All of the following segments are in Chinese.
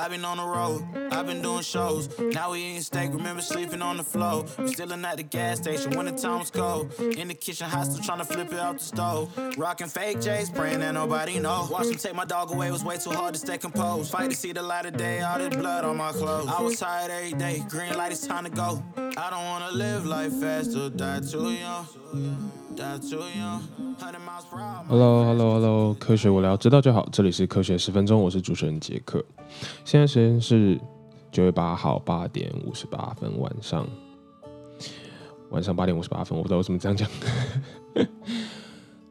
I've been on the road, I've been doing shows. Now we eating steak, remember sleeping on the floor. We still at the gas station when the time was cold. In the kitchen, hot still trying to flip it out the stove. Rocking fake J's, praying that nobody know. Watch them take my dog away, was way too hard to stay composed. Fight to see the light of day, all this blood on my clothes. I was tired every day, green light, it's time to go. I don't wanna live life fast or die too young. Hello，Hello，Hello，科学我聊知道就好，这里是科学十分钟，我是主持人杰克。现在时间是九月八号八点五十八分，晚上晚上八点五十八分，我不知道为什么这样讲。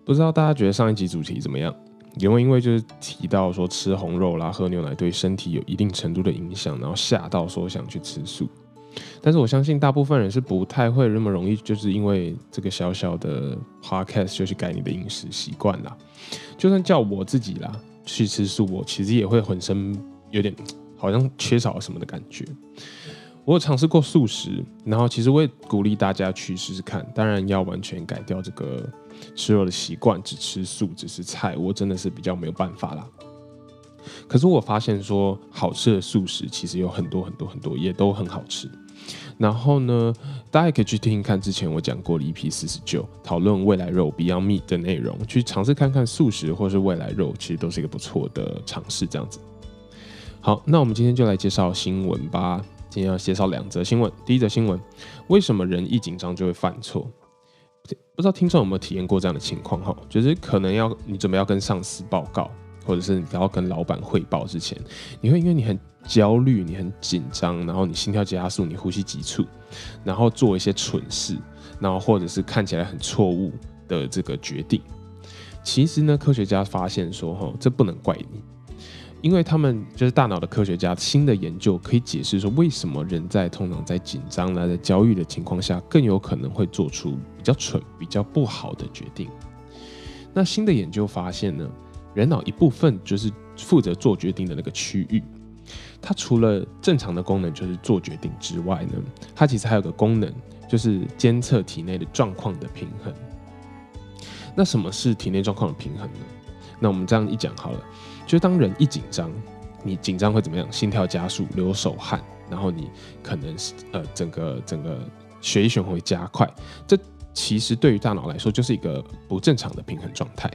不知道大家觉得上一集主题怎么样？有没有因为就是提到说吃红肉啦、喝牛奶对身体有一定程度的影响，然后吓到说想去吃素？但是我相信大部分人是不太会那么容易，就是因为这个小小的 podcast 就去改你的饮食习惯啦。就算叫我自己啦去吃素，我其实也会浑身有点好像缺少了什么的感觉。我有尝试过素食，然后其实我也鼓励大家去试试看。当然要完全改掉这个吃肉的习惯，只吃素只吃菜，我真的是比较没有办法啦。可是我发现说，好吃的素食其实有很多很多很多，也都很好吃。然后呢，大家也可以去听听看之前我讲过的 EP 四十九，讨论未来肉 Beyond Meat 的内容，去尝试看看素食或是未来肉，其实都是一个不错的尝试。这样子。好，那我们今天就来介绍新闻吧。今天要介绍两则新闻。第一则新闻，为什么人一紧张就会犯错？不知道听众有没有体验过这样的情况？哈，就是可能要你准备要跟上司报告。或者是你要跟老板汇报之前，你会因为你很焦虑、你很紧张，然后你心跳加速、你呼吸急促，然后做一些蠢事，然后或者是看起来很错误的这个决定。其实呢，科学家发现说，哈，这不能怪你，因为他们就是大脑的科学家新的研究可以解释说，为什么人在通常在紧张、在焦虑的情况下，更有可能会做出比较蠢、比较不好的决定。那新的研究发现呢？人脑一部分就是负责做决定的那个区域，它除了正常的功能就是做决定之外呢，它其实还有个功能，就是监测体内的状况的平衡。那什么是体内状况的平衡呢？那我们这样一讲好了，就当人一紧张，你紧张会怎么样？心跳加速，流手汗，然后你可能是呃整个整个血液循环会加快，这其实对于大脑来说就是一个不正常的平衡状态，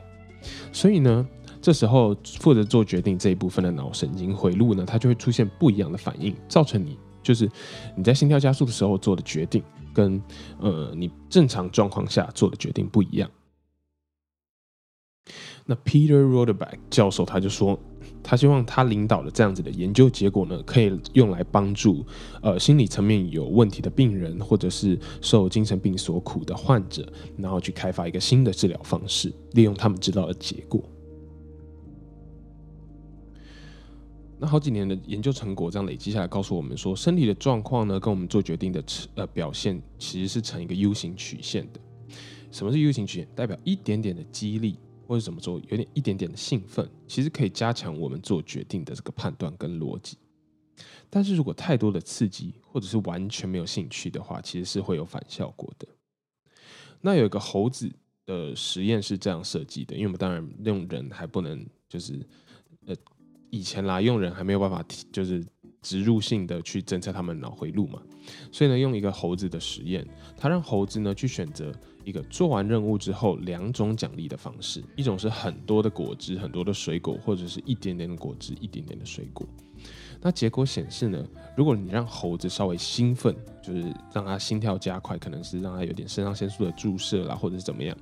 所以呢。这时候负责做决定这一部分的脑神经回路呢，它就会出现不一样的反应，造成你就是你在心跳加速的时候做的决定，跟呃你正常状况下做的决定不一样。那 Peter Roderback 教授他就说，他希望他领导的这样子的研究结果呢，可以用来帮助呃心理层面有问题的病人，或者是受精神病所苦的患者，然后去开发一个新的治疗方式，利用他们知道的结果。好几年的研究成果，这样累积下来，告诉我们说，身体的状况呢，跟我们做决定的呃表现，其实是成一个 U 型曲线的。什么是 U 型曲线？代表一点点的激励，或者怎么做，有点一点点的兴奋，其实可以加强我们做决定的这个判断跟逻辑。但是如果太多的刺激，或者是完全没有兴趣的话，其实是会有反效果的。那有一个猴子的实验是这样设计的，因为我们当然用人还不能，就是呃。以前啦，用人还没有办法，就是植入性的去侦测他们脑回路嘛，所以呢，用一个猴子的实验，他让猴子呢去选择一个做完任务之后两种奖励的方式，一种是很多的果汁、很多的水果，或者是一点点的果汁、一点点的水果。那结果显示呢，如果你让猴子稍微兴奋，就是让他心跳加快，可能是让他有点肾上腺素的注射啦，或者是怎么样，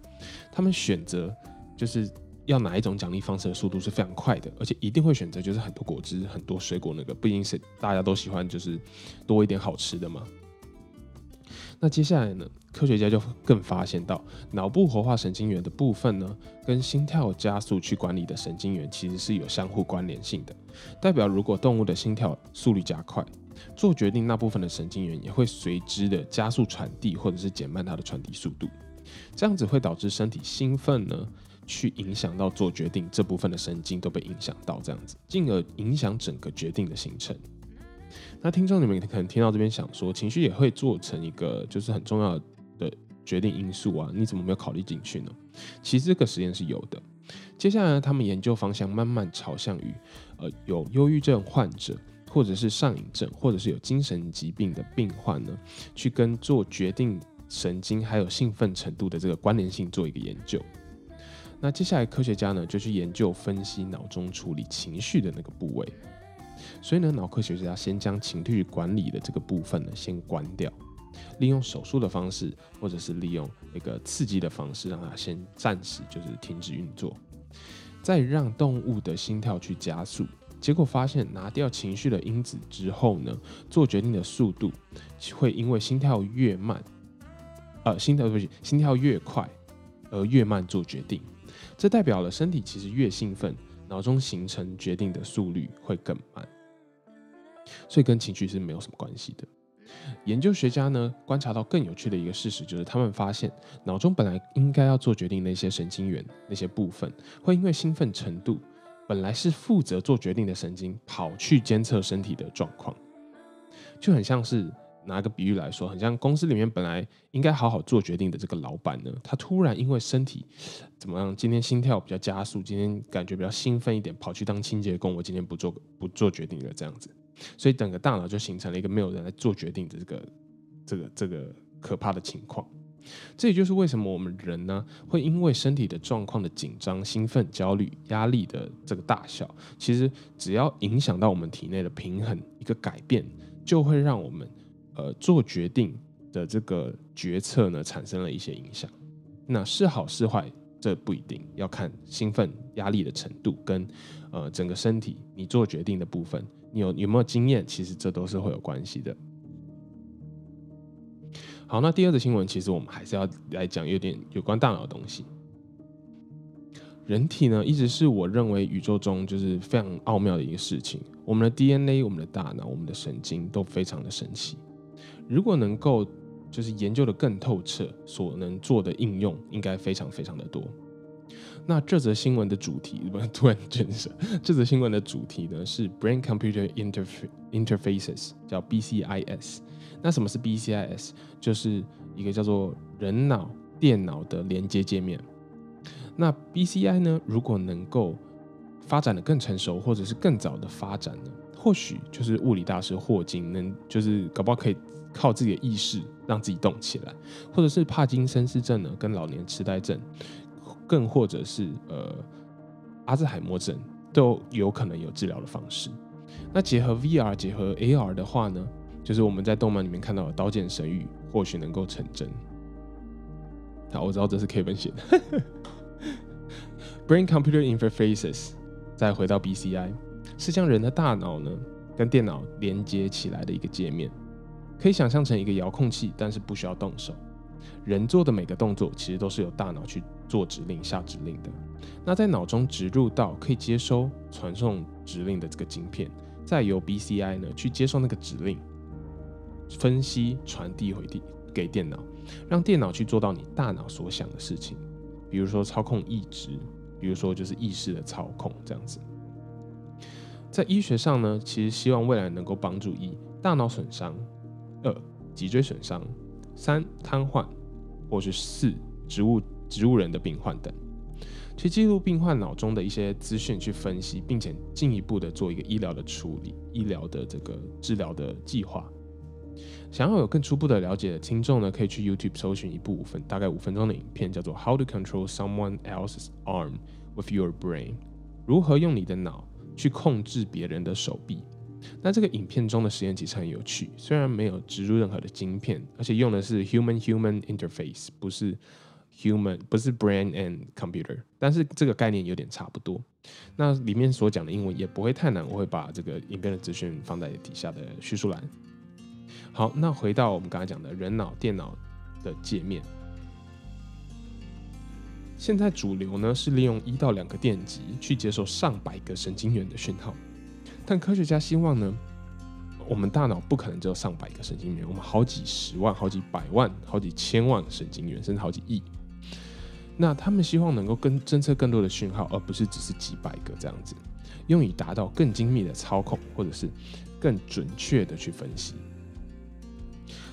他们选择就是。要哪一种奖励方式的速度是非常快的，而且一定会选择就是很多果汁、很多水果那个，不一定是大家都喜欢，就是多一点好吃的嘛。那接下来呢，科学家就更发现到脑部活化神经元的部分呢，跟心跳加速去管理的神经元其实是有相互关联性的，代表如果动物的心跳速率加快，做决定那部分的神经元也会随之的加速传递或者是减慢它的传递速度，这样子会导致身体兴奋呢。去影响到做决定这部分的神经都被影响到，这样子，进而影响整个决定的形成。那听众你们可能听到这边想说，情绪也会做成一个就是很重要的决定因素啊？你怎么没有考虑进去呢？其实这个实验是有的。接下来他们研究方向慢慢朝向于，呃，有忧郁症患者或者是上瘾症，或者是有精神疾病的病患呢，去跟做决定神经还有兴奋程度的这个关联性做一个研究。那接下来科学家呢就去研究分析脑中处理情绪的那个部位。所以呢，脑科学家先将情绪管理的这个部分呢先关掉，利用手术的方式，或者是利用一个刺激的方式，让它先暂时就是停止运作，再让动物的心跳去加速。结果发现，拿掉情绪的因子之后呢，做决定的速度会因为心跳越慢，呃，心跳不起，心跳越快而越慢做决定。这代表了身体其实越兴奋，脑中形成决定的速率会更慢，所以跟情绪是没有什么关系的。研究学家呢观察到更有趣的一个事实，就是他们发现脑中本来应该要做决定那些神经元那些部分，会因为兴奋程度，本来是负责做决定的神经跑去监测身体的状况，就很像是。拿个比喻来说，很像公司里面本来应该好好做决定的这个老板呢，他突然因为身体怎么样，今天心跳比较加速，今天感觉比较兴奋一点，跑去当清洁工，我今天不做不做决定了这样子，所以整个大脑就形成了一个没有人来做决定的这个这个这个可怕的情况。这也就是为什么我们人呢会因为身体的状况的紧张、兴奋、焦虑、压力的这个大小，其实只要影响到我们体内的平衡，一个改变就会让我们。呃，做决定的这个决策呢，产生了一些影响。那是好是坏，这不一定要看兴奋、压力的程度跟呃整个身体你做决定的部分，你有有没有经验，其实这都是会有关系的。好，那第二个新闻，其实我们还是要来讲有点有关大脑的东西。人体呢，一直是我认为宇宙中就是非常奥妙的一个事情。我们的 DNA、我们的大脑、我们的神经都非常的神奇。如果能够就是研究的更透彻，所能做的应用应该非常非常的多。那这则新闻的主题，不突然震慑。这则新闻的主题呢是 Brain Computer Interfaces，叫 BCIS。那什么是 BCIS？就是一个叫做人脑电脑的连接界面。那 BCI 呢，如果能够发展的更成熟，或者是更早的发展呢，或许就是物理大师霍金能，就是搞不好可以。靠自己的意识让自己动起来，或者是帕金森氏症呢，跟老年痴呆症，更或者是呃阿兹海默症，都有可能有治疗的方式。那结合 VR 结合 AR 的话呢，就是我们在动漫里面看到的《刀剑神域》，或许能够成真。好，我知道这是 Kevin 写的。Brain Computer Interfaces，再回到 BCI，是将人的大脑呢跟电脑连接起来的一个界面。可以想象成一个遥控器，但是不需要动手。人做的每个动作，其实都是由大脑去做指令、下指令的。那在脑中植入到可以接收、传送指令的这个晶片，再由 BCI 呢去接受那个指令，分析、传递回递给电脑，让电脑去做到你大脑所想的事情。比如说操控意志，比如说就是意识的操控这样子。在医学上呢，其实希望未来能够帮助一大脑损伤。二、脊椎损伤；三、瘫痪，或是四、植物植物人的病患等，去记录病患脑中的一些资讯，去分析，并且进一步的做一个医疗的处理、医疗的这个治疗的计划。想要有更初步的了解的听众呢，可以去 YouTube 搜寻一部五分大概五分钟的影片，叫做《How to Control Someone Else's Arm with Your Brain》，如何用你的脑去控制别人的手臂。那这个影片中的实验其实很有趣，虽然没有植入任何的晶片，而且用的是 human-human interface，不是 human，不是 brain and computer，但是这个概念有点差不多。那里面所讲的英文也不会太难，我会把这个影片的资讯放在底下的叙述栏。好，那回到我们刚才讲的人脑电脑的界面，现在主流呢是利用一到两个电极去接受上百个神经元的讯号。但科学家希望呢，我们大脑不可能只有上百个神经元，我们好几十万、好几百万、好几千万神经元，甚至好几亿。那他们希望能够跟侦测更多的讯号，而不是只是几百个这样子，用以达到更精密的操控，或者是更准确的去分析。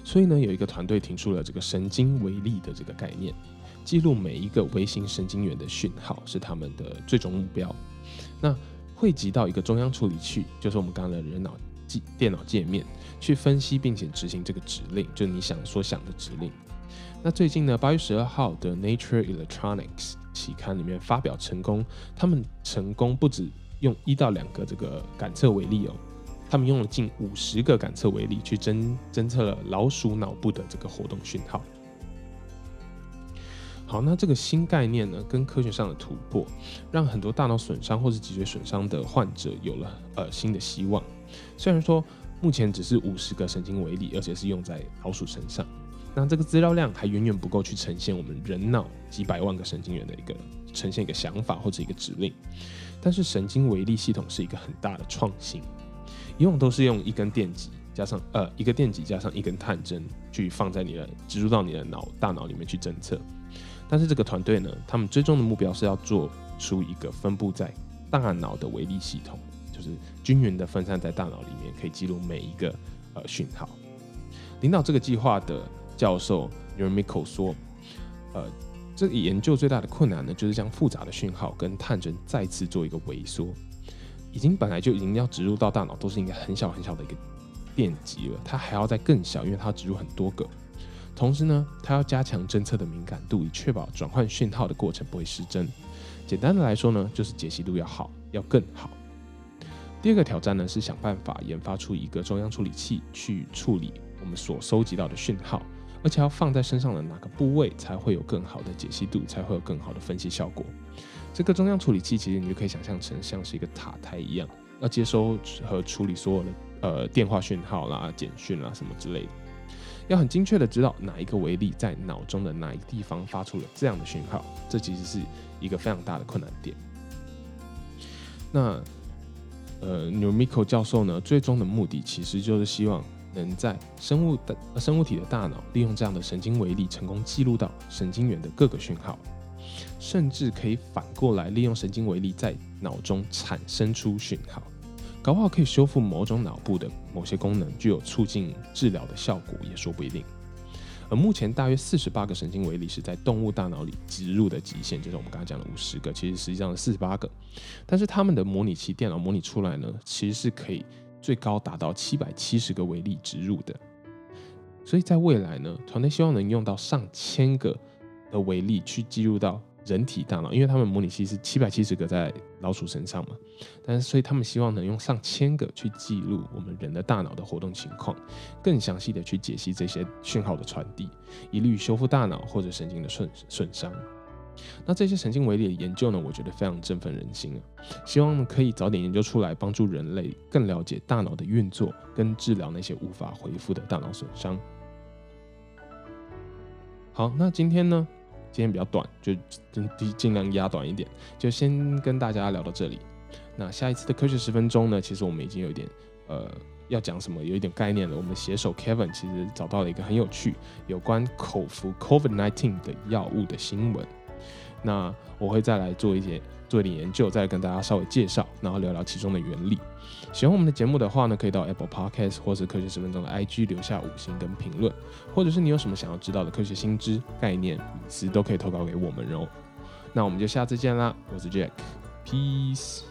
所以呢，有一个团队提出了这个神经微粒的这个概念，记录每一个微型神经元的讯号是他们的最终目标。那汇集到一个中央处理器，就是我们刚刚的人脑界电脑界面去分析并且执行这个指令，就你想所想的指令。那最近呢，八月十二号的 Nature Electronics 期刊里面发表成功，他们成功不止用一到两个这个感测为例哦，他们用了近五十个感测为例去侦侦测了老鼠脑部的这个活动讯号。好，那这个新概念呢，跟科学上的突破，让很多大脑损伤或是脊髓损伤的患者有了呃新的希望。虽然说目前只是五十个神经微粒，而且是用在老鼠身上，那这个资料量还远远不够去呈现我们人脑几百万个神经元的一个呈现一个想法或者一个指令。但是神经微粒系统是一个很大的创新，以往都是用一根电极加上呃一个电极加上一根探针去放在你的植入到你的脑大脑里面去侦测。但是这个团队呢，他们最终的目标是要做出一个分布在大脑的微粒系统，就是均匀的分散在大脑里面，可以记录每一个呃讯号。领导这个计划的教授 n e r m i k o 说，呃，这个研究最大的困难呢，就是将复杂的讯号跟探针再次做一个萎缩。已经本来就已经要植入到大脑，都是应该很小很小的一个电极了，它还要再更小，因为它要植入很多个。同时呢，它要加强侦测的敏感度，以确保转换讯号的过程不会失真。简单的来说呢，就是解析度要好，要更好。第二个挑战呢，是想办法研发出一个中央处理器去处理我们所收集到的讯号，而且要放在身上的哪个部位才会有更好的解析度，才会有更好的分析效果。这个中央处理器其实你就可以想象成像是一个塔台一样，要接收和处理所有的呃电话讯号啦、简讯啦什么之类的。要很精确的知道哪一个微粒在脑中的哪一个地方发出了这样的讯号，这其实是一个非常大的困难点。那呃 n e w m i k o 教授呢，最终的目的其实就是希望能在生物的生物体的大脑利用这样的神经微粒，成功记录到神经元的各个讯号，甚至可以反过来利用神经微粒在脑中产生出讯号。搞不好可以修复某种脑部的某些功能，具有促进治疗的效果，也说不一定。而目前大约四十八个神经微粒是在动物大脑里植入的极限，就是我们刚才讲的五十个，其实实际上是四十八个。但是他们的模拟器电脑模拟出来呢，其实是可以最高达到七百七十个微粒植入的。所以在未来呢，团队希望能用到上千个的微粒去记录到。人体大脑，因为他们模拟器是七百七十个在老鼠身上嘛，但是所以他们希望能用上千个去记录我们人的大脑的活动情况，更详细的去解析这些讯号的传递，以利于修复大脑或者神经的损损伤。那这些神经微粒的研究呢，我觉得非常振奋人心啊！希望可以早点研究出来，帮助人类更了解大脑的运作，跟治疗那些无法恢复的大脑损伤。好，那今天呢？今天比较短，就尽尽量压短一点，就先跟大家聊到这里。那下一次的科学十分钟呢，其实我们已经有一点呃要讲什么，有一点概念了。我们携手 Kevin 其实找到了一个很有趣有关口服 COVID-19 的药物的新闻。那我会再来做一些做一点研究，再跟大家稍微介绍，然后聊聊其中的原理。喜欢我们的节目的话呢，可以到 Apple Podcast 或是科学十分钟的 IG 留下五星跟评论，或者是你有什么想要知道的科学新知、概念、隐私，都可以投稿给我们哦。那我们就下次见啦，我是 Jack，Peace。